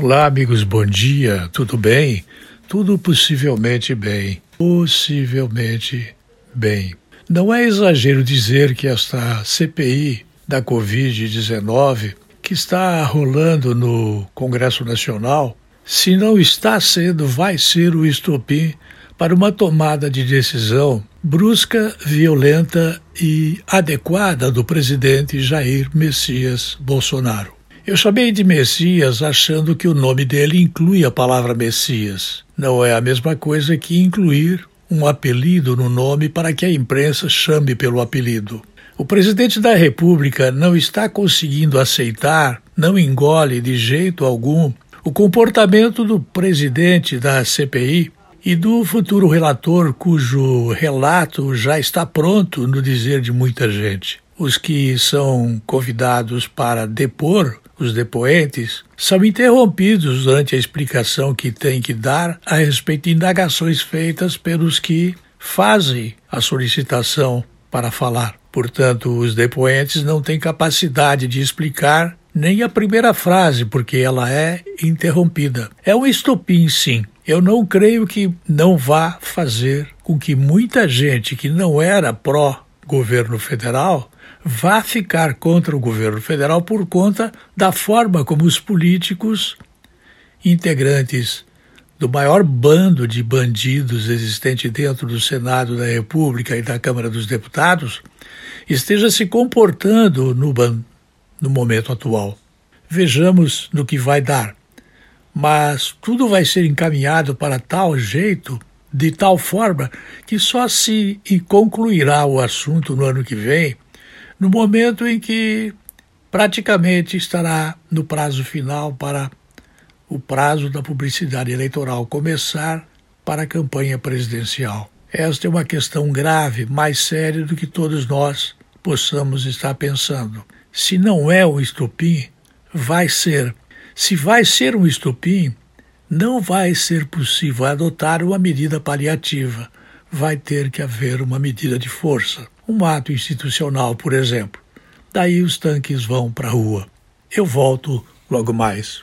Olá, amigos, bom dia. Tudo bem? Tudo possivelmente bem. Possivelmente bem. Não é exagero dizer que esta CPI da Covid-19, que está rolando no Congresso Nacional, se não está sendo, vai ser o estopim para uma tomada de decisão brusca, violenta e adequada do presidente Jair Messias Bolsonaro. Eu chamei de Messias achando que o nome dele inclui a palavra Messias. Não é a mesma coisa que incluir um apelido no nome para que a imprensa chame pelo apelido. O presidente da República não está conseguindo aceitar, não engole de jeito algum, o comportamento do presidente da CPI e do futuro relator, cujo relato já está pronto no dizer de muita gente. Os que são convidados para depor os depoentes, são interrompidos durante a explicação que têm que dar a respeito de indagações feitas pelos que fazem a solicitação para falar. Portanto, os depoentes não têm capacidade de explicar nem a primeira frase, porque ela é interrompida. É um estopim, sim. Eu não creio que não vá fazer com que muita gente que não era pró-governo federal vá ficar contra o governo federal por conta da forma como os políticos integrantes do maior bando de bandidos existente dentro do Senado da República e da Câmara dos Deputados esteja se comportando no, no momento atual. Vejamos no que vai dar. Mas tudo vai ser encaminhado para tal jeito, de tal forma, que só se concluirá o assunto no ano que vem no momento em que praticamente estará no prazo final para o prazo da publicidade eleitoral começar para a campanha presidencial. Esta é uma questão grave, mais séria do que todos nós possamos estar pensando. Se não é um estupim, vai ser. Se vai ser um estupim, não vai ser possível adotar uma medida paliativa. Vai ter que haver uma medida de força um ato institucional, por exemplo. Daí os tanques vão para a rua. Eu volto logo mais.